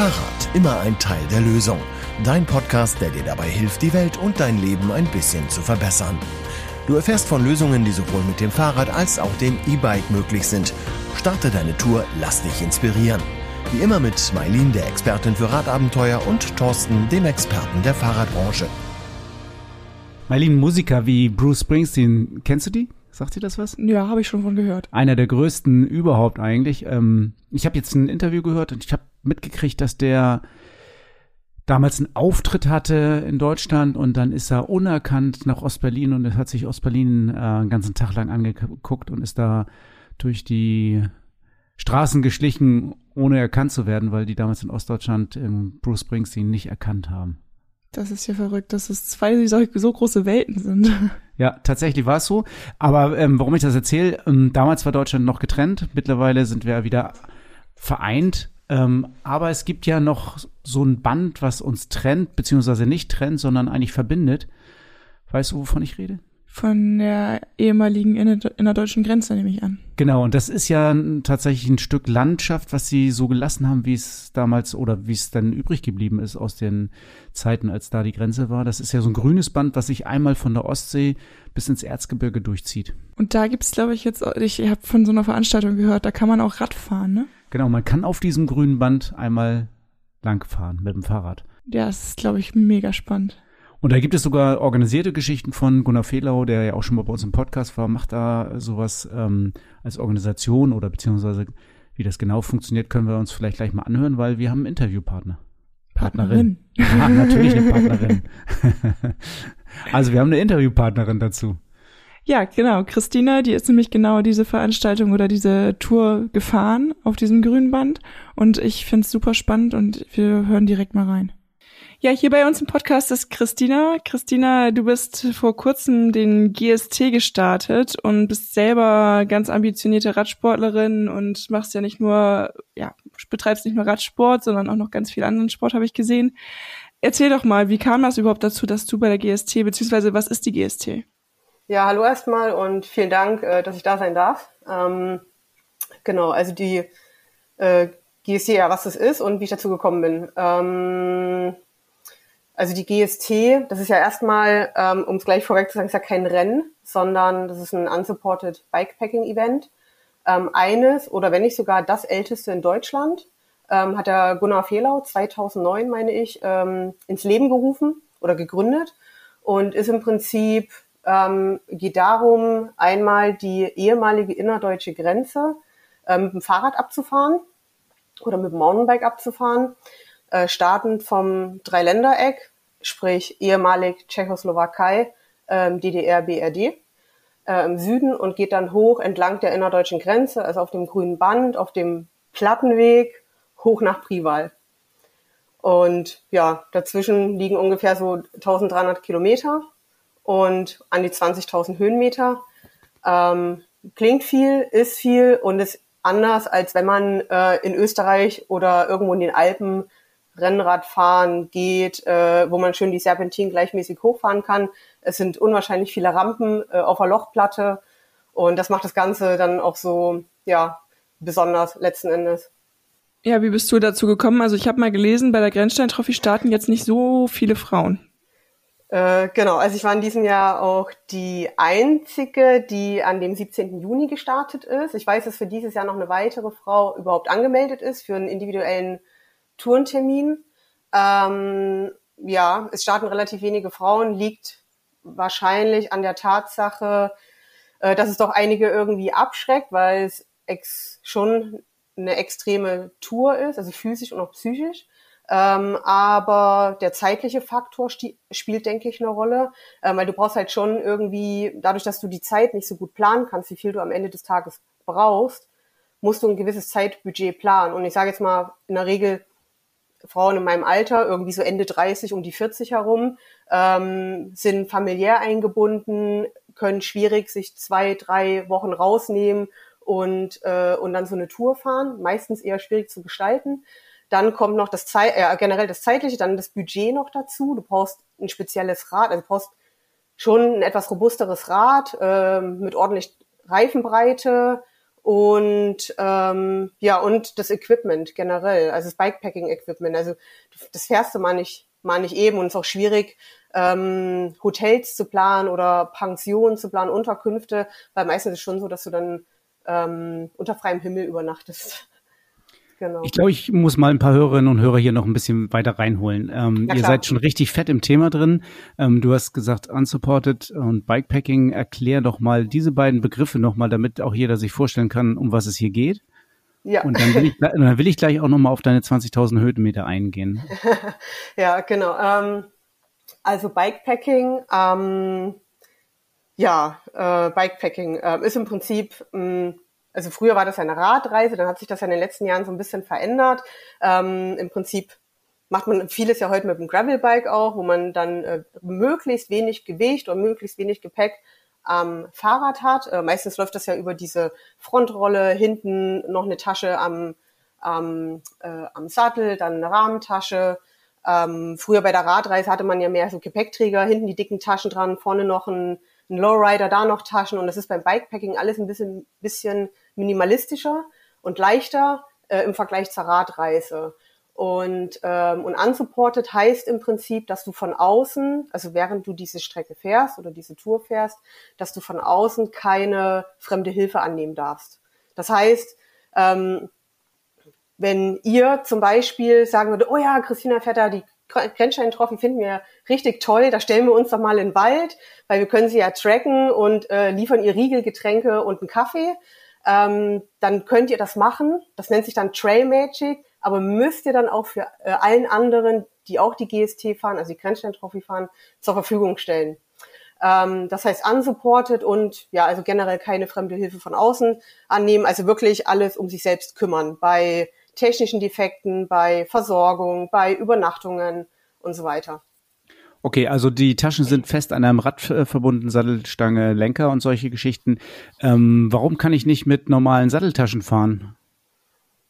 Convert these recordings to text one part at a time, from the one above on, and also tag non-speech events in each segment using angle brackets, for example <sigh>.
Fahrrad, immer ein Teil der Lösung. Dein Podcast, der dir dabei hilft, die Welt und dein Leben ein bisschen zu verbessern. Du erfährst von Lösungen, die sowohl mit dem Fahrrad als auch dem E-Bike möglich sind. Starte deine Tour, lass dich inspirieren. Wie immer mit Mailin, der Expertin für Radabenteuer, und Thorsten, dem Experten der Fahrradbranche. Mailin, Musiker wie Bruce Springsteen, kennst du die? Sagt dir das was? Ja, habe ich schon von gehört. Einer der größten überhaupt eigentlich. Ähm, ich habe jetzt ein Interview gehört und ich habe mitgekriegt, dass der damals einen Auftritt hatte in Deutschland und dann ist er unerkannt nach Ostberlin und hat sich Ostberlin äh, einen ganzen Tag lang angeguckt und ist da durch die Straßen geschlichen, ohne erkannt zu werden, weil die damals in Ostdeutschland ähm, Bruce Springsteen nicht erkannt haben. Das ist ja verrückt, dass es zwei so, so große Welten sind. Ja, tatsächlich war es so. Aber ähm, warum ich das erzähle, ähm, damals war Deutschland noch getrennt, mittlerweile sind wir wieder vereint. Ähm, aber es gibt ja noch so ein Band, was uns trennt, beziehungsweise nicht trennt, sondern eigentlich verbindet. Weißt du, wovon ich rede? Von der ehemaligen innerdeutschen Grenze, nehme ich an. Genau, und das ist ja tatsächlich ein Stück Landschaft, was sie so gelassen haben, wie es damals oder wie es dann übrig geblieben ist aus den Zeiten, als da die Grenze war. Das ist ja so ein grünes Band, was sich einmal von der Ostsee bis ins Erzgebirge durchzieht. Und da gibt's, glaube ich, jetzt, ich habe von so einer Veranstaltung gehört, da kann man auch Rad fahren, ne? Genau, man kann auf diesem grünen Band einmal langfahren mit dem Fahrrad. Ja, das ist, glaube ich, mega spannend. Und da gibt es sogar organisierte Geschichten von Gunnar Fehlau, der ja auch schon mal bei uns im Podcast war, macht da sowas ähm, als Organisation oder beziehungsweise wie das genau funktioniert, können wir uns vielleicht gleich mal anhören, weil wir haben einen Interviewpartner. Partnerin. Ja, natürlich eine <laughs> Partnerin. <laughs> also wir haben eine Interviewpartnerin dazu. Ja, genau. Christina, die ist nämlich genau diese Veranstaltung oder diese Tour gefahren auf diesem grünen Band. Und ich finde es super spannend und wir hören direkt mal rein. Ja, hier bei uns im Podcast ist Christina. Christina, du bist vor kurzem den GST gestartet und bist selber ganz ambitionierte Radsportlerin und machst ja nicht nur, ja, betreibst nicht nur Radsport, sondern auch noch ganz viel anderen Sport, habe ich gesehen. Erzähl doch mal, wie kam das überhaupt dazu, dass du bei der GST, beziehungsweise was ist die GST? Ja, hallo erstmal und vielen Dank, äh, dass ich da sein darf. Ähm, genau, also die äh, GST, ja, was das ist und wie ich dazu gekommen bin. Ähm, also die GST, das ist ja erstmal, ähm, um es gleich vorweg zu sagen, ist ja kein Rennen, sondern das ist ein unsupported Bikepacking-Event. Ähm, eines oder wenn nicht sogar das älteste in Deutschland, ähm, hat der Gunnar Fehlau 2009, meine ich, ähm, ins Leben gerufen oder gegründet und ist im Prinzip, ähm, geht darum, einmal die ehemalige innerdeutsche Grenze ähm, mit dem Fahrrad abzufahren oder mit dem Mountainbike abzufahren äh, startend vom Dreiländereck, sprich ehemalig Tschechoslowakei, ähm, DDR, BRD, äh, im Süden und geht dann hoch entlang der innerdeutschen Grenze, also auf dem grünen Band, auf dem Plattenweg, hoch nach Prival. Und ja, dazwischen liegen ungefähr so 1300 Kilometer und an die 20.000 Höhenmeter. Ähm, klingt viel, ist viel und ist anders, als wenn man äh, in Österreich oder irgendwo in den Alpen Rennradfahren geht, äh, wo man schön die Serpentin gleichmäßig hochfahren kann. Es sind unwahrscheinlich viele Rampen äh, auf der Lochplatte und das macht das Ganze dann auch so, ja, besonders letzten Endes. Ja, wie bist du dazu gekommen? Also ich habe mal gelesen, bei der Grenzstein-Trophy starten jetzt nicht so viele Frauen. Äh, genau, also ich war in diesem Jahr auch die einzige, die an dem 17. Juni gestartet ist. Ich weiß, dass für dieses Jahr noch eine weitere Frau überhaupt angemeldet ist für einen individuellen Turntermin. Ähm, ja, es starten relativ wenige Frauen, liegt wahrscheinlich an der Tatsache, äh, dass es doch einige irgendwie abschreckt, weil es ex schon eine extreme Tour ist, also physisch und auch psychisch. Ähm, aber der zeitliche Faktor spielt, denke ich, eine Rolle, ähm, weil du brauchst halt schon irgendwie, dadurch, dass du die Zeit nicht so gut planen kannst, wie viel du am Ende des Tages brauchst, musst du ein gewisses Zeitbudget planen. Und ich sage jetzt mal, in der Regel Frauen in meinem Alter, irgendwie so Ende 30, um die 40 herum, ähm, sind familiär eingebunden, können schwierig sich zwei, drei Wochen rausnehmen und, äh, und dann so eine Tour fahren. Meistens eher schwierig zu gestalten. Dann kommt noch das Zeit, äh, generell das zeitliche, dann das Budget noch dazu. Du brauchst ein spezielles Rad, also du brauchst schon ein etwas robusteres Rad äh, mit ordentlich Reifenbreite und ähm, ja und das Equipment generell, also das Bikepacking-Equipment. Also das fährst du mal nicht mal nicht eben und es ist auch schwierig, ähm, Hotels zu planen oder Pensionen zu planen, Unterkünfte, weil meistens ist es schon so, dass du dann ähm, unter freiem Himmel übernachtest. Genau. Ich glaube, ich muss mal ein paar Hörerinnen und Hörer hier noch ein bisschen weiter reinholen. Ähm, ihr seid schon richtig fett im Thema drin. Ähm, du hast gesagt, unsupported und Bikepacking. Erklär doch mal diese beiden Begriffe nochmal, damit auch jeder sich vorstellen kann, um was es hier geht. Ja. Und dann will ich, dann will ich gleich auch nochmal auf deine 20.000 Höhenmeter eingehen. <laughs> ja, genau. Ähm, also Bikepacking, ähm, ja, äh, Bikepacking äh, ist im Prinzip mh, mm, also früher war das eine Radreise, dann hat sich das ja in den letzten Jahren so ein bisschen verändert. Ähm, Im Prinzip macht man vieles ja heute mit dem Gravelbike auch, wo man dann äh, möglichst wenig Gewicht oder möglichst wenig Gepäck am Fahrrad hat. Äh, meistens läuft das ja über diese Frontrolle, hinten noch eine Tasche am, am, äh, am Sattel, dann eine Rahmentasche. Ähm, früher bei der Radreise hatte man ja mehr so Gepäckträger, hinten die dicken Taschen dran, vorne noch ein ein Lowrider, da noch Taschen und das ist beim Bikepacking alles ein bisschen, bisschen minimalistischer und leichter äh, im Vergleich zur Radreise. Und, ähm, und unsupported heißt im Prinzip, dass du von außen, also während du diese Strecke fährst oder diese Tour fährst, dass du von außen keine fremde Hilfe annehmen darfst. Das heißt, ähm, wenn ihr zum Beispiel sagen würdet, oh ja, Christina fährt da die Grenzstein-Trophy finden wir richtig toll. Da stellen wir uns doch mal in den Wald, weil wir können sie ja tracken und äh, liefern ihr Riegel, Getränke und einen Kaffee. Ähm, dann könnt ihr das machen. Das nennt sich dann Trail Magic, aber müsst ihr dann auch für äh, allen anderen, die auch die GST fahren, also die Grenzstein-Trophy fahren, zur Verfügung stellen. Ähm, das heißt unsupported und ja, also generell keine fremde Hilfe von außen annehmen, also wirklich alles um sich selbst kümmern. Bei technischen Defekten, bei Versorgung, bei Übernachtungen und so weiter. Okay, also die Taschen sind fest an einem Rad verbunden, Sattelstange, Lenker und solche Geschichten. Ähm, warum kann ich nicht mit normalen Satteltaschen fahren?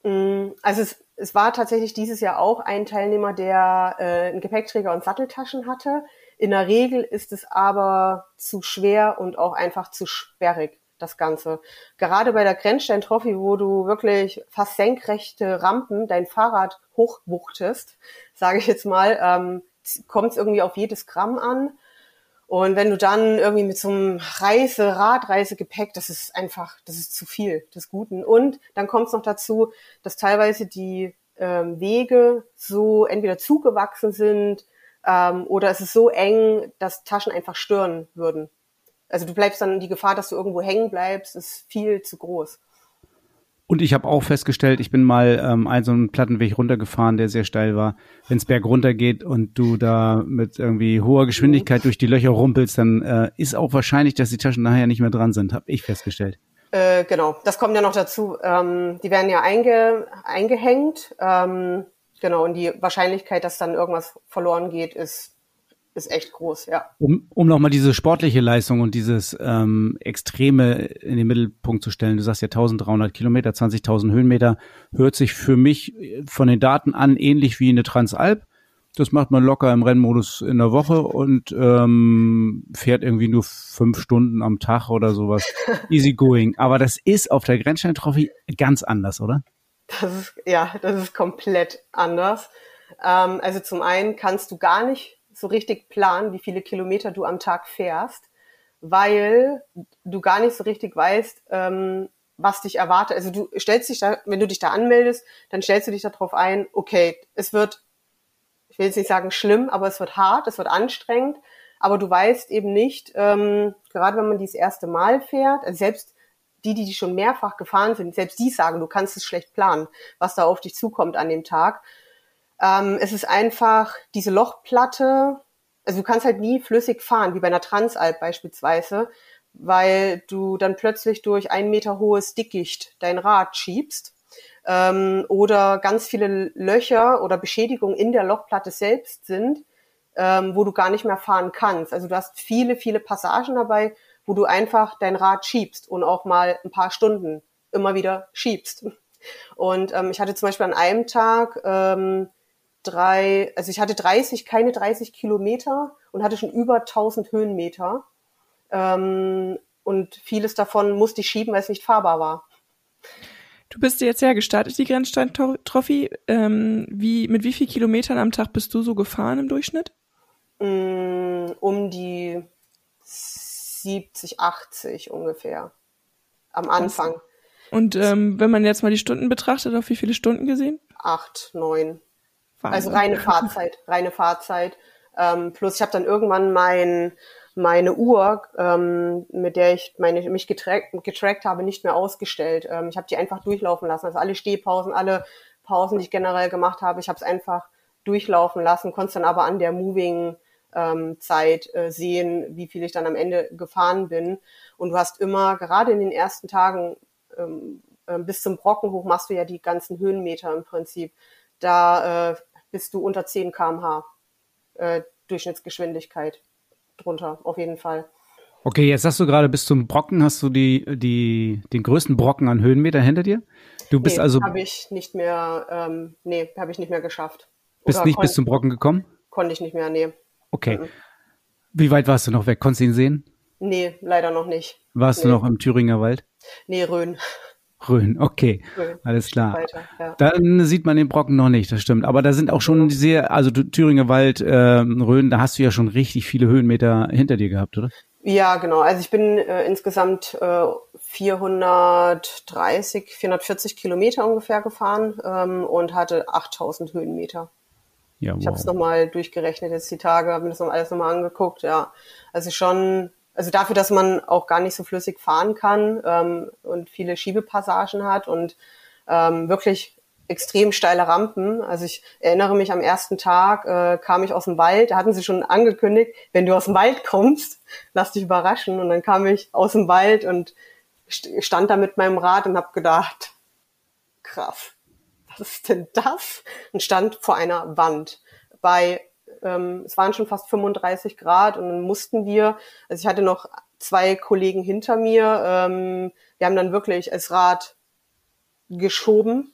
Mm, also es, es war tatsächlich dieses Jahr auch ein Teilnehmer, der äh, einen Gepäckträger und Satteltaschen hatte. In der Regel ist es aber zu schwer und auch einfach zu sperrig das Ganze. Gerade bei der Grenzstein-Trophy, wo du wirklich fast senkrechte Rampen dein Fahrrad hochwuchtest, sage ich jetzt mal, ähm, kommt es irgendwie auf jedes Gramm an. Und wenn du dann irgendwie mit so einem Reise, Radreisegepäck, das ist einfach, das ist zu viel des Guten. Und dann kommt es noch dazu, dass teilweise die ähm, Wege so entweder zugewachsen sind ähm, oder es ist so eng, dass Taschen einfach stören würden. Also du bleibst dann, die Gefahr, dass du irgendwo hängen bleibst, ist viel zu groß. Und ich habe auch festgestellt, ich bin mal ähm, einen so einen Plattenweg runtergefahren, der sehr steil war. Wenn es berg runter geht und du da mit irgendwie hoher Geschwindigkeit mhm. durch die Löcher rumpelst, dann äh, ist auch wahrscheinlich, dass die Taschen nachher nicht mehr dran sind, habe ich festgestellt. Äh, genau, das kommt ja noch dazu. Ähm, die werden ja einge eingehängt. Ähm, genau, und die Wahrscheinlichkeit, dass dann irgendwas verloren geht, ist ist echt groß, ja. Um, um nochmal diese sportliche Leistung und dieses ähm, Extreme in den Mittelpunkt zu stellen, du sagst ja 1300 Kilometer, 20.000 Höhenmeter, hört sich für mich von den Daten an ähnlich wie eine Transalp. Das macht man locker im Rennmodus in der Woche und ähm, fährt irgendwie nur fünf Stunden am Tag oder sowas. <laughs> Easy going. Aber das ist auf der Grenzstein-Trophy ganz anders, oder? Das ist, ja, das ist komplett anders. Ähm, also zum einen kannst du gar nicht so richtig planen, wie viele Kilometer du am Tag fährst, weil du gar nicht so richtig weißt, ähm, was dich erwartet. Also du stellst dich da, wenn du dich da anmeldest, dann stellst du dich darauf ein, okay, es wird, ich will jetzt nicht sagen schlimm, aber es wird hart, es wird anstrengend, aber du weißt eben nicht, ähm, gerade wenn man dies erste Mal fährt, also selbst die, die schon mehrfach gefahren sind, selbst die sagen, du kannst es schlecht planen, was da auf dich zukommt an dem Tag. Ähm, es ist einfach diese Lochplatte, also du kannst halt nie flüssig fahren, wie bei einer Transalp beispielsweise, weil du dann plötzlich durch ein Meter hohes Dickicht dein Rad schiebst ähm, oder ganz viele Löcher oder Beschädigungen in der Lochplatte selbst sind, ähm, wo du gar nicht mehr fahren kannst. Also du hast viele, viele Passagen dabei, wo du einfach dein Rad schiebst und auch mal ein paar Stunden immer wieder schiebst. Und ähm, ich hatte zum Beispiel an einem Tag ähm, drei, also ich hatte 30, keine 30 Kilometer und hatte schon über 1000 Höhenmeter. Ähm, und vieles davon musste ich schieben, weil es nicht fahrbar war. Du bist jetzt ja gestartet, die Grenzstein-Trophy. Ähm, wie, mit wie viel Kilometern am Tag bist du so gefahren im Durchschnitt? Mm, um die 70, 80 ungefähr. Am Anfang. Und ähm, wenn man jetzt mal die Stunden betrachtet, auf wie viele Stunden gesehen? Acht, neun. Also reine Fahrzeit, reine Fahrzeit. Ähm, plus ich habe dann irgendwann mein meine Uhr, ähm, mit der ich meine, mich getrackt, getrackt habe, nicht mehr ausgestellt. Ähm, ich habe die einfach durchlaufen lassen. Also alle Stehpausen, alle Pausen, die ich generell gemacht habe, ich habe es einfach durchlaufen lassen, konnte dann aber an der Moving ähm, Zeit äh, sehen, wie viel ich dann am Ende gefahren bin. Und du hast immer, gerade in den ersten Tagen, ähm, äh, bis zum Brocken hoch machst du ja die ganzen Höhenmeter im Prinzip. Da äh, bist du unter 10 kmh äh, Durchschnittsgeschwindigkeit drunter, auf jeden Fall. Okay, jetzt sagst du gerade, bis zum Brocken hast du die, die, den größten Brocken an Höhenmeter hinter dir? Du bist nee, also. habe ich nicht mehr, ähm, nee, habe ich nicht mehr geschafft. Bist Oder nicht bis zum Brocken gekommen? Konnte ich nicht mehr, nee. Okay. Mhm. Wie weit warst du noch weg? Konntest du ihn sehen? Nee, leider noch nicht. Warst nee. du noch im Thüringer Wald? Nee, Rhön. Rhön, okay, Rhön. alles klar. Weiter, ja. Dann sieht man den Brocken noch nicht, das stimmt. Aber da sind auch schon sehr, also Thüringer Wald, äh, Rhön, da hast du ja schon richtig viele Höhenmeter hinter dir gehabt, oder? Ja, genau. Also ich bin äh, insgesamt äh, 430, 440 Kilometer ungefähr gefahren ähm, und hatte 8000 Höhenmeter. Ja, wow. Ich habe es nochmal durchgerechnet jetzt die Tage, habe mir das noch alles nochmal angeguckt. Ja, also schon also dafür, dass man auch gar nicht so flüssig fahren kann ähm, und viele Schiebepassagen hat und ähm, wirklich extrem steile Rampen. Also ich erinnere mich am ersten Tag äh, kam ich aus dem Wald, da hatten sie schon angekündigt, wenn du aus dem Wald kommst, <laughs> lass dich überraschen. Und dann kam ich aus dem Wald und stand da mit meinem Rad und habe gedacht, krass, was ist denn das? Und stand vor einer Wand bei ähm, es waren schon fast 35 Grad und dann mussten wir, also ich hatte noch zwei Kollegen hinter mir, ähm, wir haben dann wirklich als Rad geschoben,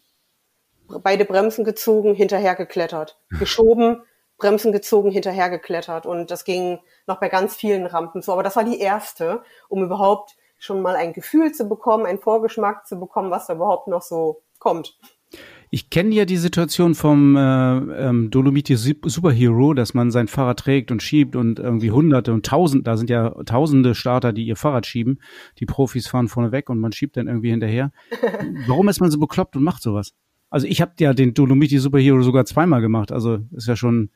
beide Bremsen gezogen, hinterher geklettert, geschoben, Bremsen gezogen, hinterher geklettert. Und das ging noch bei ganz vielen Rampen so, aber das war die erste, um überhaupt schon mal ein Gefühl zu bekommen, einen Vorgeschmack zu bekommen, was da überhaupt noch so kommt. Ich kenne ja die Situation vom äh, ähm, Dolomiti Superhero, dass man sein Fahrrad trägt und schiebt und irgendwie Hunderte und Tausend, da sind ja Tausende Starter, die ihr Fahrrad schieben. Die Profis fahren vorne weg und man schiebt dann irgendwie hinterher. <laughs> Warum ist man so bekloppt und macht sowas? Also ich habe ja den Dolomiti Superhero sogar zweimal gemacht, also ist ja schon.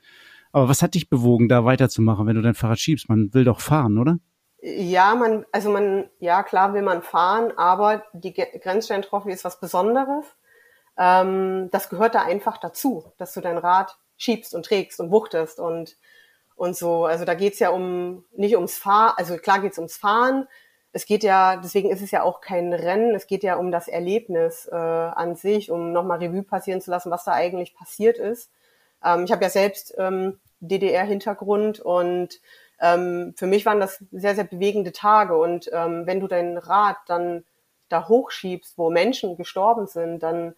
Aber was hat dich bewogen, da weiterzumachen, wenn du dein Fahrrad schiebst? Man will doch fahren, oder? Ja, man, also man, ja klar will man fahren, aber die Grenzstein-Trophy ist was Besonderes ähm, das gehört da einfach dazu, dass du dein Rad schiebst und trägst und wuchtest und, und so. Also da geht's ja um nicht ums Fahren, also klar geht's ums Fahren. Es geht ja, deswegen ist es ja auch kein Rennen, es geht ja um das Erlebnis äh, an sich, um nochmal Revue passieren zu lassen, was da eigentlich passiert ist. Ähm, ich habe ja selbst ähm, DDR-Hintergrund und ähm, für mich waren das sehr, sehr bewegende Tage. Und ähm, wenn du dein Rad dann da hochschiebst, wo Menschen gestorben sind, dann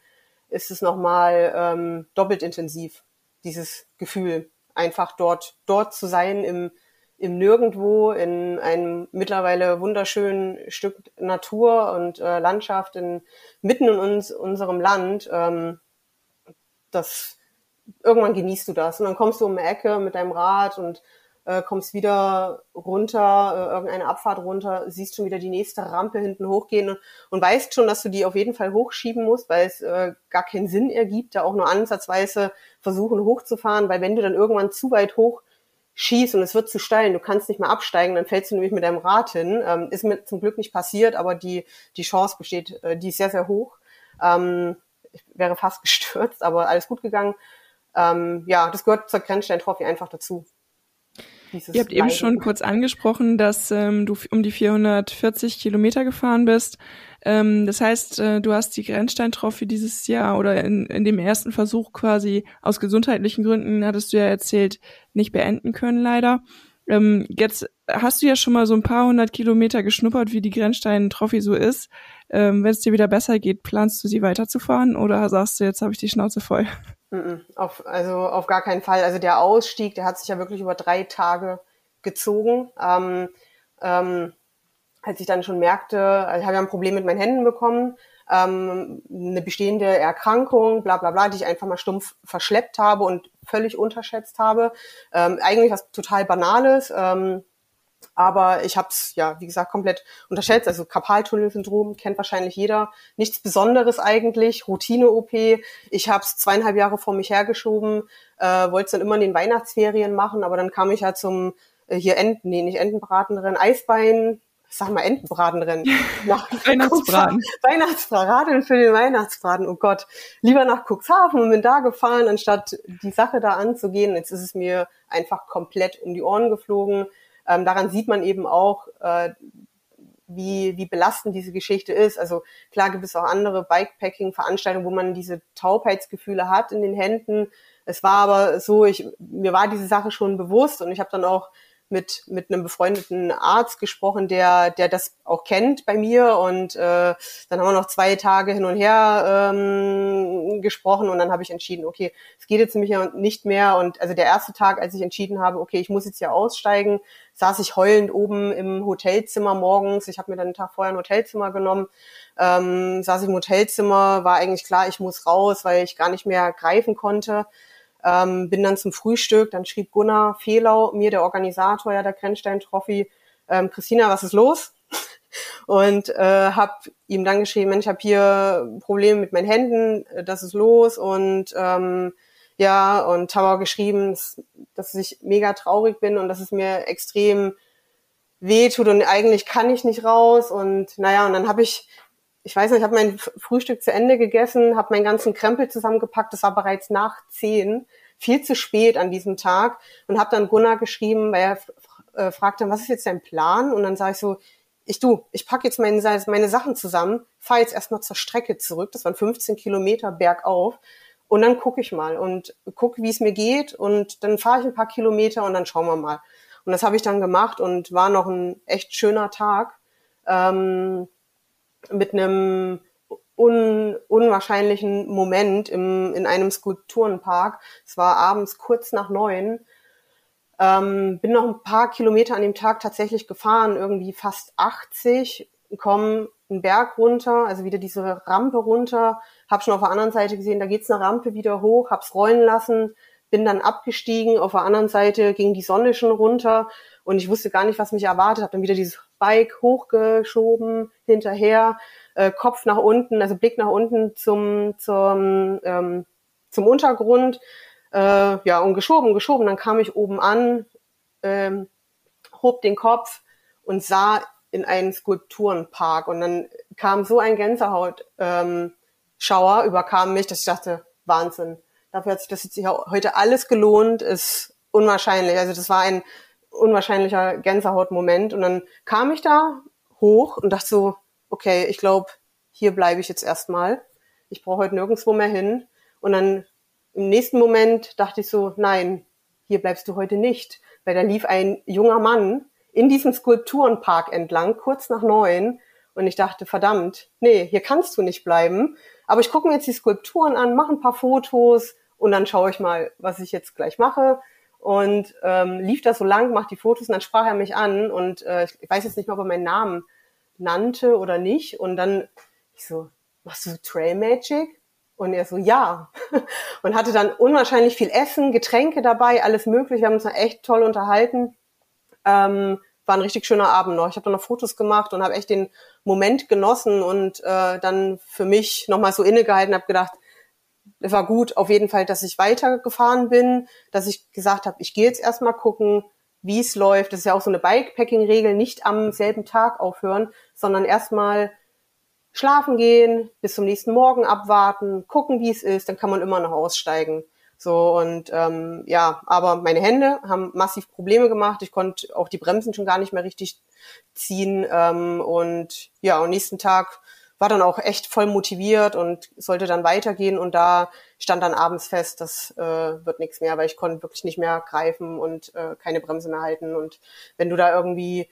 ist es nochmal ähm, doppelt intensiv, dieses Gefühl, einfach dort, dort zu sein im, im Nirgendwo, in einem mittlerweile wunderschönen Stück Natur und äh, Landschaft in, mitten in uns, unserem Land. Ähm, das irgendwann genießt du das und dann kommst du um die Ecke mit deinem Rad und äh, kommst wieder runter, äh, irgendeine Abfahrt runter, siehst schon wieder die nächste Rampe hinten hochgehen und, und weißt schon, dass du die auf jeden Fall hochschieben musst, weil es äh, gar keinen Sinn ergibt, da auch nur ansatzweise versuchen hochzufahren, weil wenn du dann irgendwann zu weit hoch schießt und es wird zu steil, du kannst nicht mehr absteigen, dann fällst du nämlich mit deinem Rad hin. Ähm, ist mir zum Glück nicht passiert, aber die, die Chance besteht, äh, die ist sehr, sehr hoch. Ähm, ich wäre fast <laughs> gestürzt, aber alles gut gegangen. Ähm, ja, das gehört zur Grenzstein-Trophy einfach dazu. Ihr habt eben schon kurz angesprochen, dass ähm, du um die 440 Kilometer gefahren bist. Ähm, das heißt, äh, du hast die Grenzstein-Trophy dieses Jahr oder in, in dem ersten Versuch quasi aus gesundheitlichen Gründen, hattest du ja erzählt, nicht beenden können leider. Ähm, jetzt hast du ja schon mal so ein paar hundert Kilometer geschnuppert, wie die Grenzstein-Trophy so ist. Ähm, Wenn es dir wieder besser geht, planst du sie weiterzufahren oder sagst du, jetzt habe ich die Schnauze voll? Auf, also auf gar keinen Fall. Also der Ausstieg, der hat sich ja wirklich über drei Tage gezogen. Ähm, ähm, als ich dann schon merkte, also ich habe ja ein Problem mit meinen Händen bekommen, ähm, eine bestehende Erkrankung, bla bla bla, die ich einfach mal stumpf verschleppt habe und völlig unterschätzt habe. Ähm, eigentlich was total Banales. Ähm, aber ich habe es, ja, wie gesagt, komplett unterschätzt. Also Karpaltunnelsyndrom kennt wahrscheinlich jeder. Nichts Besonderes eigentlich. Routine-OP. Ich habe es zweieinhalb Jahre vor mich hergeschoben. Äh, Wollte es dann immer in den Weihnachtsferien machen, aber dann kam ich ja zum äh, hier Enten, nee, nicht Entenbratenrennen, Eisbein, sag mal Entenbratenrennen. Nach <laughs> Weihnachtsbraten. Weihnachtsbraten für den Weihnachtsbraten. Oh Gott. Lieber nach Cuxhaven und bin da gefahren, anstatt die Sache da anzugehen. Jetzt ist es mir einfach komplett um die Ohren geflogen. Ähm, daran sieht man eben auch, äh, wie, wie belastend diese Geschichte ist. Also klar gibt es auch andere Bikepacking-Veranstaltungen, wo man diese Taubheitsgefühle hat in den Händen. Es war aber so, ich, mir war diese Sache schon bewusst und ich habe dann auch mit, mit einem befreundeten Arzt gesprochen, der, der das auch kennt bei mir. Und äh, dann haben wir noch zwei Tage hin und her ähm, gesprochen und dann habe ich entschieden, okay, es geht jetzt nämlich nicht mehr. Und also der erste Tag, als ich entschieden habe, okay, ich muss jetzt hier aussteigen, saß ich heulend oben im Hotelzimmer morgens. Ich habe mir dann einen Tag vorher ein Hotelzimmer genommen. Ähm, saß ich im Hotelzimmer, war eigentlich klar, ich muss raus, weil ich gar nicht mehr greifen konnte. Ähm, bin dann zum Frühstück, dann schrieb Gunnar Fehlau, mir der Organisator ja der Grenzstein Trophy, ähm, Christina, was ist los? <laughs> Und äh, habe ihm dann geschrieben, Mensch, ich habe hier Probleme mit meinen Händen, äh, das ist los und ähm, ja, und habe auch geschrieben, dass ich mega traurig bin und dass es mir extrem weh tut und eigentlich kann ich nicht raus und naja, und dann habe ich ich weiß nicht, ich habe mein Frühstück zu Ende gegessen, habe meinen ganzen Krempel zusammengepackt, das war bereits nach zehn, viel zu spät an diesem Tag und habe dann Gunnar geschrieben, weil er äh, fragte, was ist jetzt dein Plan? Und dann sage ich so, ich du, ich pack jetzt meine, meine Sachen zusammen, fahre jetzt erstmal zur Strecke zurück, das waren 15 Kilometer bergauf und dann gucke ich mal und gucke, wie es mir geht und dann fahre ich ein paar Kilometer und dann schauen wir mal. Und das habe ich dann gemacht und war noch ein echt schöner Tag. Ähm, mit einem un, unwahrscheinlichen Moment im, in einem Skulpturenpark. Es war abends kurz nach neun. Ähm, bin noch ein paar Kilometer an dem Tag tatsächlich gefahren, irgendwie fast 80, komme einen Berg runter, also wieder diese Rampe runter, habe schon auf der anderen Seite gesehen, da geht's eine Rampe wieder hoch, hab's rollen lassen, bin dann abgestiegen, auf der anderen Seite ging die Sonne schon runter und ich wusste gar nicht, was mich erwartet, habe dann wieder dieses Bike hochgeschoben, hinterher, äh, Kopf nach unten, also Blick nach unten zum, zum, ähm, zum Untergrund, äh, ja, und geschoben, geschoben. Dann kam ich oben an, ähm, hob den Kopf und sah in einen Skulpturenpark. Und dann kam so ein Gänsehaut, ähm, überkam mich, dass ich dachte, Wahnsinn. Dafür hat sich das jetzt heute alles gelohnt, ist unwahrscheinlich. Also das war ein unwahrscheinlicher Gänsehautmoment. Und dann kam ich da hoch und dachte so, okay, ich glaube, hier bleibe ich jetzt erstmal. Ich brauche heute nirgendwo mehr hin. Und dann im nächsten Moment dachte ich so, nein, hier bleibst du heute nicht. Weil da lief ein junger Mann in diesem Skulpturenpark entlang, kurz nach neun. Und ich dachte, verdammt, nee, hier kannst du nicht bleiben. Aber ich gucke mir jetzt die Skulpturen an, mache ein paar Fotos und dann schaue ich mal, was ich jetzt gleich mache und ähm, lief da so lang, macht die Fotos und dann sprach er mich an und äh, ich weiß jetzt nicht mehr, ob er meinen Namen nannte oder nicht und dann ich so, machst du Trail Magic? Und er so, ja. <laughs> Und hatte dann unwahrscheinlich viel Essen, Getränke dabei, alles mögliche. Wir haben uns echt toll unterhalten. Ähm, war ein richtig schöner Abend noch. Ich habe dann noch Fotos gemacht und habe echt den Moment genossen und äh, dann für mich nochmal so innegehalten, habe gedacht, war gut auf jeden Fall, dass ich weitergefahren bin, dass ich gesagt habe, ich gehe jetzt erstmal gucken, wie es läuft. Das ist ja auch so eine Bikepacking-Regel, nicht am selben Tag aufhören, sondern erstmal schlafen gehen, bis zum nächsten Morgen abwarten, gucken, wie es ist, dann kann man immer noch aussteigen. So und ähm, ja, aber meine Hände haben massiv Probleme gemacht. Ich konnte auch die Bremsen schon gar nicht mehr richtig ziehen. Ähm, und ja, am nächsten Tag war dann auch echt voll motiviert und sollte dann weitergehen und da stand dann abends fest, das äh, wird nichts mehr, weil ich konnte wirklich nicht mehr greifen und äh, keine Bremse mehr halten und wenn du da irgendwie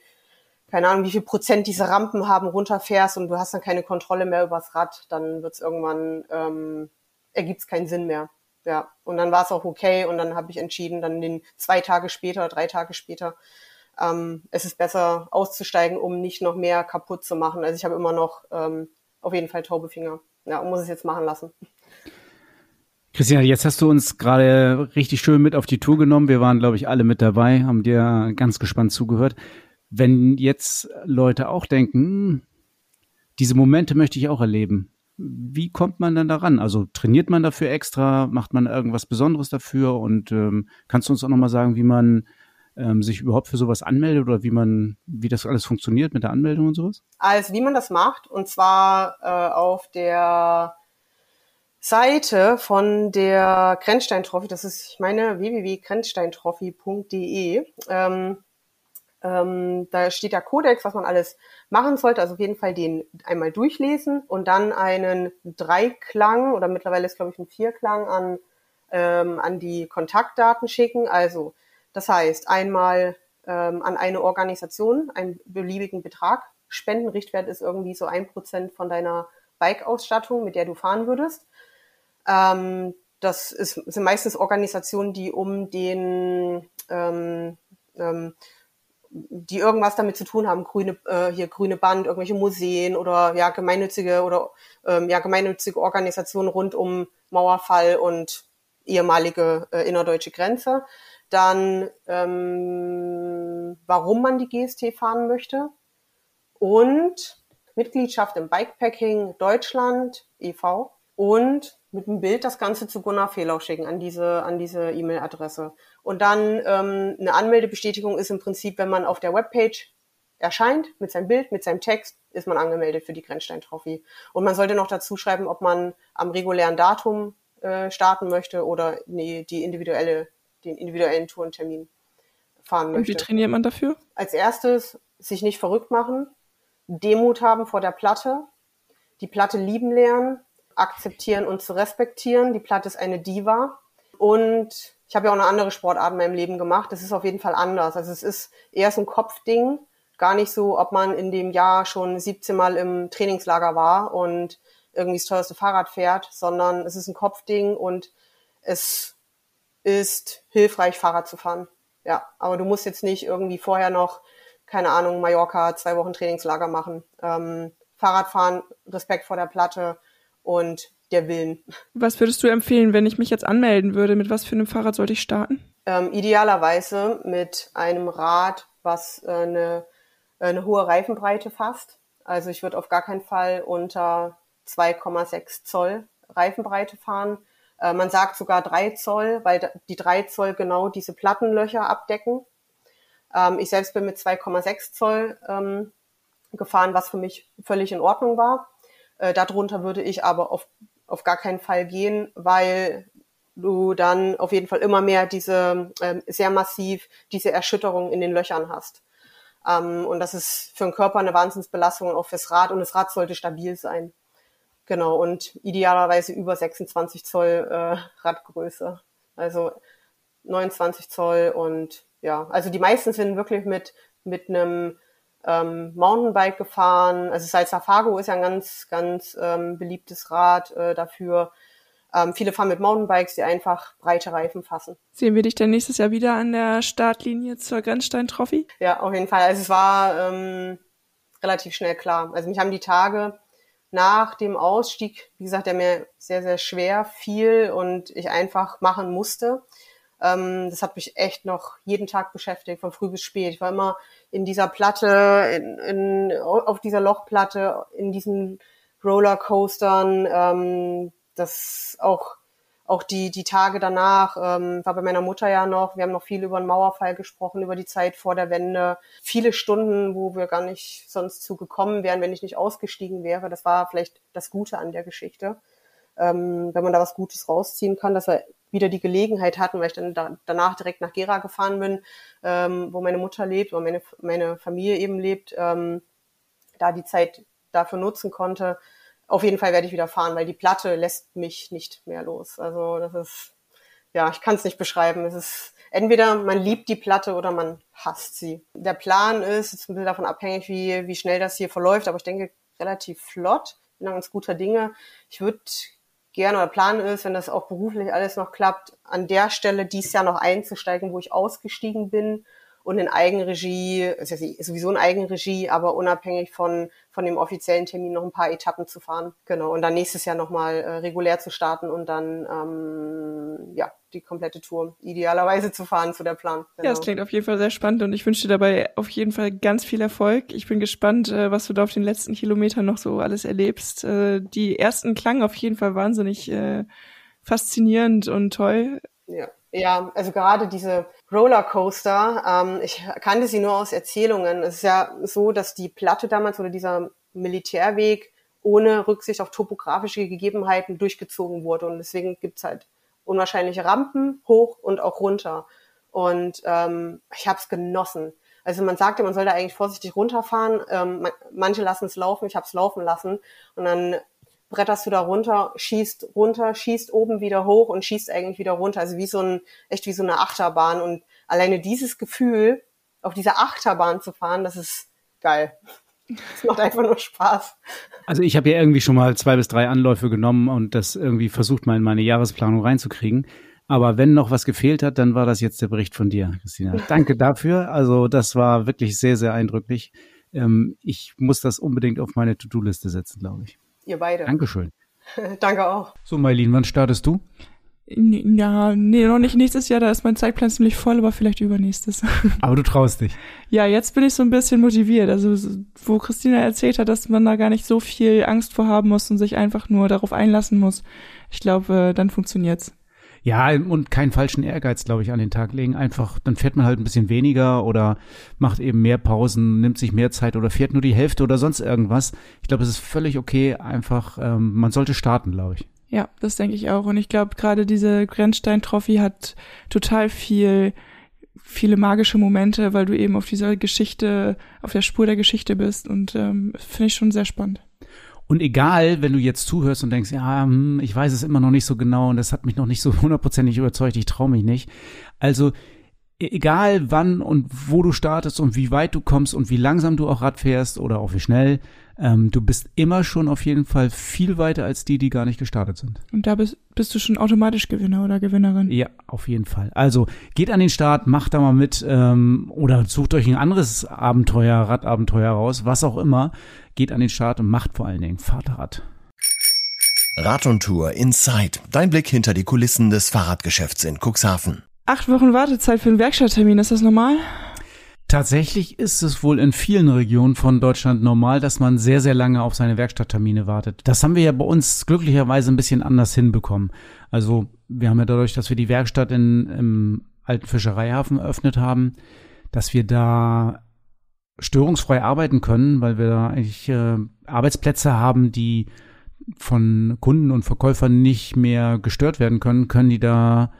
keine Ahnung, wie viel Prozent diese Rampen haben, runterfährst und du hast dann keine Kontrolle mehr übers Rad, dann wird's irgendwann, ähm, ergibt es keinen Sinn mehr. Ja, und dann war es auch okay und dann habe ich entschieden, dann den zwei Tage später, drei Tage später, ähm, es ist besser auszusteigen, um nicht noch mehr kaputt zu machen. Also ich habe immer noch ähm, auf jeden Fall taube Finger. Ja, muss es jetzt machen lassen. Christina, jetzt hast du uns gerade richtig schön mit auf die Tour genommen. Wir waren, glaube ich, alle mit dabei, haben dir ganz gespannt zugehört. Wenn jetzt Leute auch denken, diese Momente möchte ich auch erleben, wie kommt man dann daran? Also trainiert man dafür extra? Macht man irgendwas Besonderes dafür? Und ähm, kannst du uns auch nochmal sagen, wie man ähm, sich überhaupt für sowas anmeldet oder wie man, wie das alles funktioniert mit der Anmeldung und sowas? Also wie man das macht, und zwar äh, auf der Seite von der Grenzstein-Trophy, das ist, ich meine, www.grenzsteintrophy.de. Ähm, ähm, da steht der Kodex, was man alles machen sollte. Also auf jeden Fall den einmal durchlesen und dann einen Dreiklang oder mittlerweile ist glaube ich ein Vierklang an ähm, an die Kontaktdaten schicken. Also das heißt einmal ähm, an eine Organisation einen beliebigen Betrag spenden. Richtwert ist irgendwie so ein Prozent von deiner Bike-Ausstattung, mit der du fahren würdest. Ähm, das ist, sind meistens Organisationen, die um den ähm, ähm, die irgendwas damit zu tun haben, grüne, äh, hier grüne Band, irgendwelche Museen oder ja gemeinnützige oder ähm, ja gemeinnützige Organisationen rund um Mauerfall und ehemalige äh, innerdeutsche Grenze. Dann ähm, warum man die GST fahren möchte und Mitgliedschaft im Bikepacking Deutschland e.V. und mit dem Bild das Ganze zu Gunnar Fehlau schicken an diese an diese E-Mail-Adresse. Und dann ähm, eine Anmeldebestätigung ist im Prinzip, wenn man auf der Webpage erscheint mit seinem Bild, mit seinem Text, ist man angemeldet für die Grenzstein-Trophy. Und man sollte noch dazu schreiben, ob man am regulären Datum äh, starten möchte oder nee, die individuelle, den individuellen Tourentermin fahren möchte. Und wie trainiert man dafür? Als erstes sich nicht verrückt machen, Demut haben vor der Platte, die Platte lieben lernen, akzeptieren und zu respektieren. Die Platte ist eine Diva. Und ich habe ja auch eine andere Sportart in meinem Leben gemacht. Das ist auf jeden Fall anders. Also es ist eher so ein Kopfding. Gar nicht so, ob man in dem Jahr schon 17 Mal im Trainingslager war und irgendwie das teuerste Fahrrad fährt, sondern es ist ein Kopfding und es ist hilfreich, Fahrrad zu fahren. Ja, aber du musst jetzt nicht irgendwie vorher noch, keine Ahnung, Mallorca, zwei Wochen Trainingslager machen. Ähm, Fahrradfahren, Respekt vor der Platte, und der Willen. Was würdest du empfehlen, wenn ich mich jetzt anmelden würde? Mit was für einem Fahrrad sollte ich starten? Ähm, idealerweise mit einem Rad, was äh, eine, eine hohe Reifenbreite fasst. Also ich würde auf gar keinen Fall unter 2,6 Zoll Reifenbreite fahren. Äh, man sagt sogar 3 Zoll, weil die 3 Zoll genau diese Plattenlöcher abdecken. Ähm, ich selbst bin mit 2,6 Zoll ähm, gefahren, was für mich völlig in Ordnung war. Äh, darunter würde ich aber auf, auf gar keinen Fall gehen, weil du dann auf jeden Fall immer mehr diese ähm, sehr massiv diese Erschütterung in den Löchern hast. Und das ist für den Körper eine Wahnsinnsbelastung auch fürs Rad und das Rad sollte stabil sein. Genau, und idealerweise über 26 Zoll äh, Radgröße. Also 29 Zoll und ja, also die meisten sind wirklich mit, mit einem ähm, Mountainbike gefahren. Also Salsa Fargo ist ja ein ganz, ganz ähm, beliebtes Rad äh, dafür. Ähm, viele fahren mit Mountainbikes, die einfach breite Reifen fassen. Sehen wir dich dann nächstes Jahr wieder an der Startlinie zur Grenzstein-Trophy? Ja, auf jeden Fall. Also es war ähm, relativ schnell klar. Also mich haben die Tage nach dem Ausstieg, wie gesagt, der mir sehr, sehr schwer fiel und ich einfach machen musste. Ähm, das hat mich echt noch jeden Tag beschäftigt, von früh bis spät. Ich war immer in dieser Platte, in, in, auf dieser Lochplatte, in diesen Rollercoastern, ähm, das auch auch die die Tage danach ähm, war bei meiner Mutter ja noch. Wir haben noch viel über den Mauerfall gesprochen, über die Zeit vor der Wende. Viele Stunden, wo wir gar nicht sonst zu gekommen wären, wenn ich nicht ausgestiegen wäre. Das war vielleicht das Gute an der Geschichte, ähm, wenn man da was Gutes rausziehen kann, dass wir wieder die Gelegenheit hatten, weil ich dann da, danach direkt nach Gera gefahren bin, ähm, wo meine Mutter lebt, wo meine, meine Familie eben lebt, ähm, da die Zeit dafür nutzen konnte. Auf jeden Fall werde ich wieder fahren, weil die Platte lässt mich nicht mehr los. Also das ist, ja, ich kann es nicht beschreiben. Es ist entweder man liebt die Platte oder man hasst sie. Der Plan ist, jetzt ein bisschen davon abhängig, wie, wie schnell das hier verläuft, aber ich denke relativ flott. Bin ganz guter Dinge. Ich würde gerne oder Plan ist, wenn das auch beruflich alles noch klappt, an der Stelle dies Jahr noch einzusteigen, wo ich ausgestiegen bin und in Eigenregie, ist ja sowieso in Eigenregie, aber unabhängig von, von dem offiziellen Termin noch ein paar Etappen zu fahren. Genau. Und dann nächstes Jahr nochmal äh, regulär zu starten und dann ähm, ja die komplette Tour idealerweise zu fahren, zu der Plan. Genau. Ja, es klingt auf jeden Fall sehr spannend und ich wünsche dir dabei auf jeden Fall ganz viel Erfolg. Ich bin gespannt, äh, was du da auf den letzten Kilometern noch so alles erlebst. Äh, die ersten klangen auf jeden Fall wahnsinnig äh, faszinierend und toll. Ja. Ja, also gerade diese Rollercoaster, ähm, ich kannte sie nur aus Erzählungen. Es ist ja so, dass die Platte damals oder dieser Militärweg ohne Rücksicht auf topografische Gegebenheiten durchgezogen wurde. Und deswegen gibt's halt unwahrscheinliche Rampen hoch und auch runter. Und ähm, ich habe es genossen. Also man sagte, man soll da eigentlich vorsichtig runterfahren. Ähm, manche lassen es laufen, ich habe es laufen lassen. Und dann bretterst du da runter, schießt runter, schießt oben wieder hoch und schießt eigentlich wieder runter. Also wie so ein, echt wie so eine Achterbahn. Und alleine dieses Gefühl, auf dieser Achterbahn zu fahren, das ist geil. Es macht einfach nur Spaß. Also ich habe ja irgendwie schon mal zwei bis drei Anläufe genommen und das irgendwie versucht mal in meine Jahresplanung reinzukriegen. Aber wenn noch was gefehlt hat, dann war das jetzt der Bericht von dir, Christina. <laughs> Danke dafür. Also das war wirklich sehr, sehr eindrücklich. Ähm, ich muss das unbedingt auf meine To-Do-Liste setzen, glaube ich. Ihr beide. Dankeschön. <laughs> Danke auch. So, Mailin, wann startest du? Ja, nee, noch nicht nächstes Jahr, da ist mein Zeitplan ziemlich voll, aber vielleicht übernächstes. <laughs> Aber du traust dich. Ja, jetzt bin ich so ein bisschen motiviert. Also, wo Christina erzählt hat, dass man da gar nicht so viel Angst vor haben muss und sich einfach nur darauf einlassen muss. Ich glaube, äh, dann funktioniert's. Ja, und keinen falschen Ehrgeiz, glaube ich, an den Tag legen. Einfach, dann fährt man halt ein bisschen weniger oder macht eben mehr Pausen, nimmt sich mehr Zeit oder fährt nur die Hälfte oder sonst irgendwas. Ich glaube, es ist völlig okay. Einfach, ähm, man sollte starten, glaube ich. Ja, das denke ich auch. Und ich glaube, gerade diese Grenzstein-Trophy hat total viel, viele magische Momente, weil du eben auf dieser Geschichte, auf der Spur der Geschichte bist. Und ähm, finde ich schon sehr spannend. Und egal, wenn du jetzt zuhörst und denkst, ja, hm, ich weiß es immer noch nicht so genau und das hat mich noch nicht so <laughs> hundertprozentig überzeugt, ich traue mich nicht. Also e-, egal wann und wo du startest und wie weit du kommst und wie langsam du auch Rad fährst oder auch wie schnell, ähm, du bist immer schon auf jeden Fall viel weiter als die, die gar nicht gestartet sind. Und da bist, bist du schon automatisch Gewinner oder Gewinnerin. Ja, auf jeden Fall. Also geht an den Start, macht da mal mit ähm, oder sucht euch ein anderes Abenteuer, Radabenteuer raus, was auch immer. Geht an den Start und macht vor allen Dingen Fahrrad. Rad und Tour Inside. Dein Blick hinter die Kulissen des Fahrradgeschäfts in Cuxhaven. Acht Wochen Wartezeit für einen Werkstatttermin, ist das normal? Tatsächlich ist es wohl in vielen Regionen von Deutschland normal, dass man sehr, sehr lange auf seine Werkstatttermine wartet. Das haben wir ja bei uns glücklicherweise ein bisschen anders hinbekommen. Also wir haben ja dadurch, dass wir die Werkstatt in, im alten Fischereihafen eröffnet haben, dass wir da störungsfrei arbeiten können, weil wir da eigentlich äh, Arbeitsplätze haben, die von Kunden und Verkäufern nicht mehr gestört werden können, können die da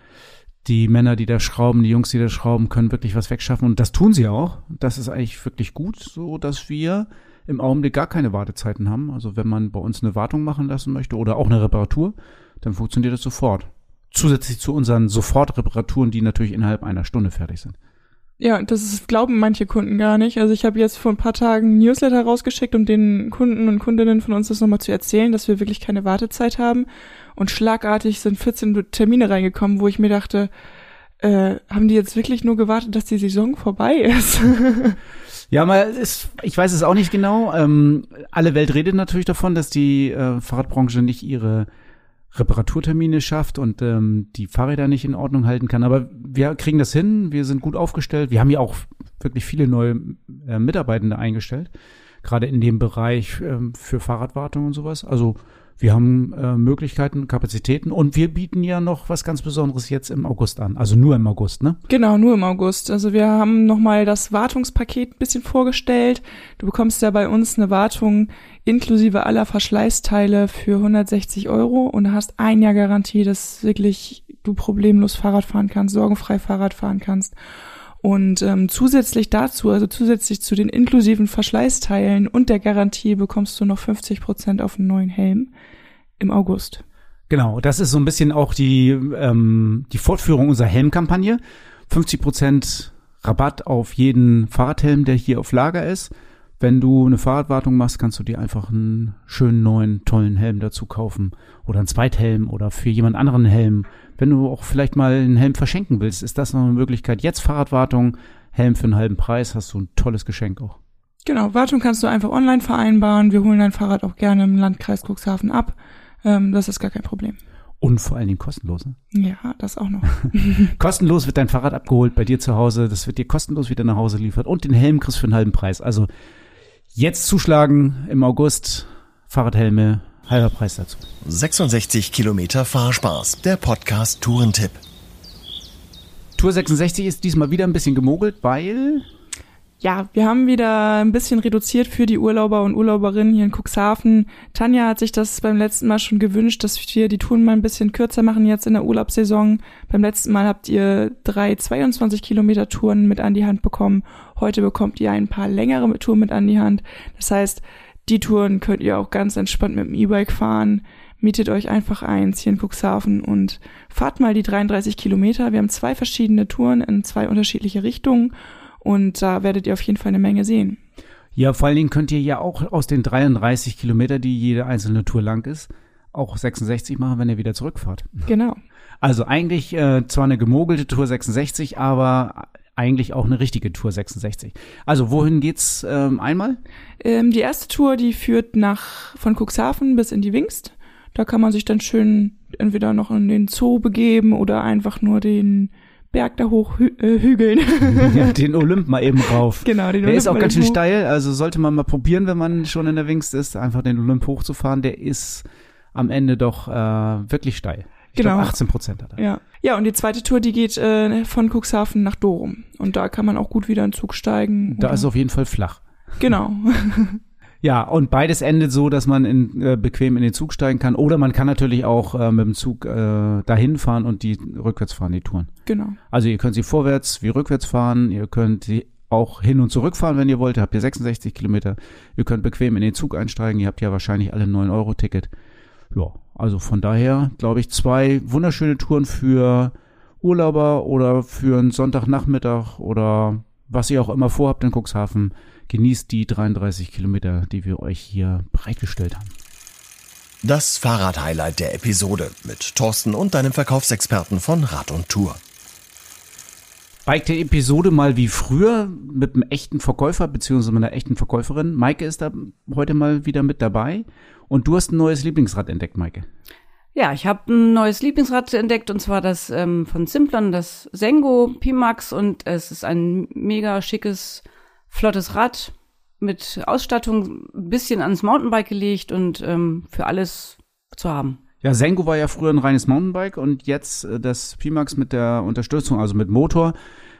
die Männer, die da schrauben, die Jungs, die da schrauben, können wirklich was wegschaffen. Und das tun sie auch. Das ist eigentlich wirklich gut, so dass wir im Augenblick gar keine Wartezeiten haben. Also wenn man bei uns eine Wartung machen lassen möchte oder auch eine Reparatur, dann funktioniert das sofort. Zusätzlich zu unseren Sofortreparaturen, die natürlich innerhalb einer Stunde fertig sind. Ja, das ist, glauben manche Kunden gar nicht. Also ich habe jetzt vor ein paar Tagen ein Newsletter rausgeschickt, um den Kunden und Kundinnen von uns das nochmal zu erzählen, dass wir wirklich keine Wartezeit haben. Und schlagartig sind 14 Termine reingekommen, wo ich mir dachte, äh, haben die jetzt wirklich nur gewartet, dass die Saison vorbei ist? <laughs> ja, mal ist, ich weiß es auch nicht genau. Ähm, alle Welt redet natürlich davon, dass die äh, Fahrradbranche nicht ihre Reparaturtermine schafft und ähm, die Fahrräder nicht in Ordnung halten kann. Aber wir kriegen das hin, wir sind gut aufgestellt. Wir haben ja auch wirklich viele neue äh, Mitarbeitende eingestellt, gerade in dem Bereich äh, für Fahrradwartung und sowas. Also wir haben äh, Möglichkeiten, Kapazitäten und wir bieten ja noch was ganz Besonderes jetzt im August an. Also nur im August, ne? Genau, nur im August. Also wir haben nochmal das Wartungspaket ein bisschen vorgestellt. Du bekommst ja bei uns eine Wartung inklusive aller Verschleißteile für 160 Euro und hast ein Jahr Garantie, dass wirklich du problemlos Fahrrad fahren kannst, sorgenfrei Fahrrad fahren kannst. Und ähm, zusätzlich dazu, also zusätzlich zu den inklusiven Verschleißteilen und der Garantie, bekommst du noch 50 Prozent auf einen neuen Helm im August. Genau, das ist so ein bisschen auch die, ähm, die Fortführung unserer Helmkampagne. 50 Prozent Rabatt auf jeden Fahrradhelm, der hier auf Lager ist. Wenn du eine Fahrradwartung machst, kannst du dir einfach einen schönen neuen, tollen Helm dazu kaufen. Oder einen Zweithelm oder für jemand anderen Helm. Wenn du auch vielleicht mal einen Helm verschenken willst, ist das noch eine Möglichkeit. Jetzt Fahrradwartung, Helm für einen halben Preis, hast du ein tolles Geschenk auch. Genau, Wartung kannst du einfach online vereinbaren. Wir holen dein Fahrrad auch gerne im Landkreis Cuxhaven ab. Ähm, das ist gar kein Problem. Und vor allen Dingen kostenlos. Ne? Ja, das auch noch. <laughs> <laughs> kostenlos wird dein Fahrrad abgeholt bei dir zu Hause. Das wird dir kostenlos wieder nach Hause geliefert. Und den Helm kriegst du für einen halben Preis. Also jetzt zuschlagen im August. Fahrradhelme, halber Preis dazu. 66 Kilometer Fahrspaß. Der Podcast Tourentipp. Tour 66 ist diesmal wieder ein bisschen gemogelt, weil ja, wir haben wieder ein bisschen reduziert für die Urlauber und Urlauberinnen hier in Cuxhaven. Tanja hat sich das beim letzten Mal schon gewünscht, dass wir die Touren mal ein bisschen kürzer machen jetzt in der Urlaubssaison. Beim letzten Mal habt ihr drei 22 Kilometer Touren mit an die Hand bekommen. Heute bekommt ihr ein paar längere Touren mit an die Hand. Das heißt, die Touren könnt ihr auch ganz entspannt mit dem E-Bike fahren. Mietet euch einfach eins hier in Cuxhaven und fahrt mal die 33 Kilometer. Wir haben zwei verschiedene Touren in zwei unterschiedliche Richtungen und da werdet ihr auf jeden Fall eine Menge sehen. Ja, vor allen Dingen könnt ihr ja auch aus den 33 Kilometer, die jede einzelne Tour lang ist, auch 66 machen, wenn ihr wieder zurückfahrt. Genau. Also eigentlich äh, zwar eine gemogelte Tour 66, aber eigentlich auch eine richtige Tour 66. Also wohin geht's ähm, einmal? Ähm, die erste Tour, die führt nach von Cuxhaven bis in die Wingst. Da kann man sich dann schön entweder noch in den Zoo begeben oder einfach nur den Berg da hoch hü äh, hügeln. <laughs> ja, <laughs> den Olymp mal eben rauf. Genau, den der Olymp. Der ist auch ganz schön hoch. steil, also sollte man mal probieren, wenn man schon in der Wingst ist, einfach den Olymp hochzufahren. Der ist am Ende doch äh, wirklich steil. Ich genau. Glaub 18 Prozent hat er. Ja. ja, und die zweite Tour, die geht äh, von Cuxhaven nach Dorum. Und da kann man auch gut wieder in den Zug steigen. Da ist es auf jeden Fall flach. Genau. <laughs> Ja, und beides endet so, dass man in, äh, bequem in den Zug steigen kann. Oder man kann natürlich auch äh, mit dem Zug äh, dahin fahren und die rückwärts fahren, die Touren. Genau. Also ihr könnt sie vorwärts wie rückwärts fahren. Ihr könnt sie auch hin und zurück fahren, wenn ihr wollt. Ihr habt ihr 66 Kilometer. Ihr könnt bequem in den Zug einsteigen. Ihr habt ja wahrscheinlich alle 9-Euro-Ticket. Ja, also von daher glaube ich zwei wunderschöne Touren für Urlauber oder für einen Sonntagnachmittag oder was ihr auch immer vorhabt in Cuxhaven genießt die 33 Kilometer, die wir euch hier bereitgestellt haben. Das Fahrrad-Highlight der Episode mit Thorsten und deinem Verkaufsexperten von Rad und Tour. Bike der Episode mal wie früher mit einem echten Verkäufer beziehungsweise mit einer echten Verkäuferin. Maike ist da heute mal wieder mit dabei und du hast ein neues Lieblingsrad entdeckt, Maike. Ja, ich habe ein neues Lieblingsrad entdeckt und zwar das ähm, von Simplon, das Sengo Pimax und es ist ein mega schickes flottes Rad mit Ausstattung ein bisschen ans Mountainbike gelegt und ähm, für alles zu haben. Ja, Sengo war ja früher ein reines Mountainbike und jetzt äh, das Pimax mit der Unterstützung, also mit Motor,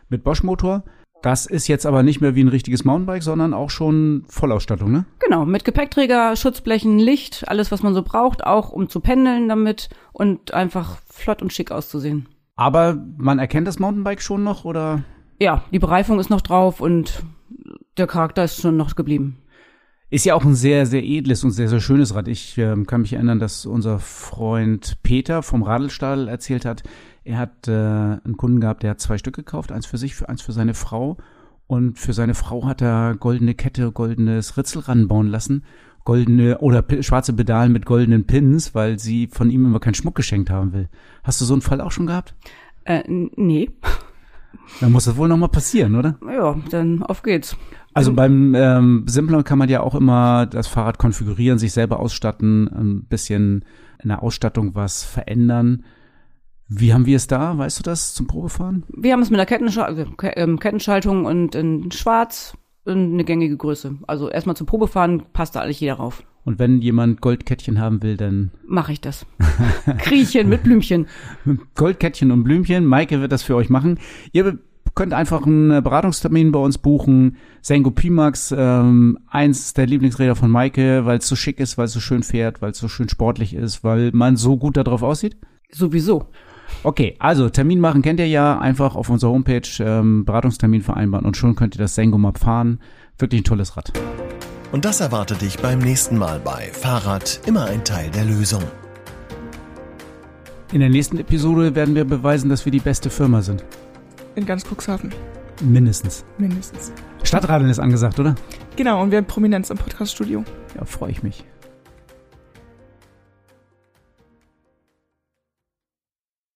mit Bosch-Motor. Das ist jetzt aber nicht mehr wie ein richtiges Mountainbike, sondern auch schon Vollausstattung, ne? Genau, mit Gepäckträger, Schutzblechen, Licht, alles, was man so braucht, auch um zu pendeln damit und einfach flott und schick auszusehen. Aber man erkennt das Mountainbike schon noch, oder? Ja, die Bereifung ist noch drauf und der Charakter ist schon noch geblieben. Ist ja auch ein sehr, sehr edles und sehr, sehr schönes Rad. Ich äh, kann mich erinnern, dass unser Freund Peter vom Radlstall erzählt hat, er hat äh, einen Kunden gehabt, der hat zwei Stück gekauft, eins für sich, für eins für seine Frau. Und für seine Frau hat er goldene Kette, goldenes Ritzel ranbauen lassen. Goldene oder schwarze Pedalen mit goldenen Pins, weil sie von ihm immer keinen Schmuck geschenkt haben will. Hast du so einen Fall auch schon gehabt? Äh, nee. Dann muss das wohl nochmal passieren, oder? Ja, dann auf geht's. Also beim ähm, Simplon kann man ja auch immer das Fahrrad konfigurieren, sich selber ausstatten, ein bisschen in der Ausstattung was verändern. Wie haben wir es da? Weißt du das zum Probefahren? Wir haben es mit einer Kettenschal also, ähm, Kettenschaltung und in Schwarz und eine gängige Größe. Also erstmal zum Probefahren passt da alles jeder rauf. Und wenn jemand Goldkettchen haben will, dann mache ich das. <laughs> Kriechchen mit Blümchen. <laughs> Goldkettchen und Blümchen. Maike wird das für euch machen. Ihr könnt einfach einen Beratungstermin bei uns buchen. Sengo Pimax, ähm, eins der Lieblingsräder von Maike, weil es so schick ist, weil es so schön fährt, weil es so schön sportlich ist, weil man so gut darauf aussieht. Sowieso. Okay, also Termin machen kennt ihr ja. Einfach auf unserer Homepage ähm, Beratungstermin vereinbaren und schon könnt ihr das Sengo mal fahren. Wirklich ein tolles Rad. Und das erwartet dich beim nächsten Mal bei Fahrrad immer ein Teil der Lösung. In der nächsten Episode werden wir beweisen, dass wir die beste Firma sind. In ganz Cuxhaven. Mindestens. Mindestens. Stadtradeln ist angesagt, oder? Genau, und wir haben Prominenz im Podcaststudio. Ja, freue ich mich.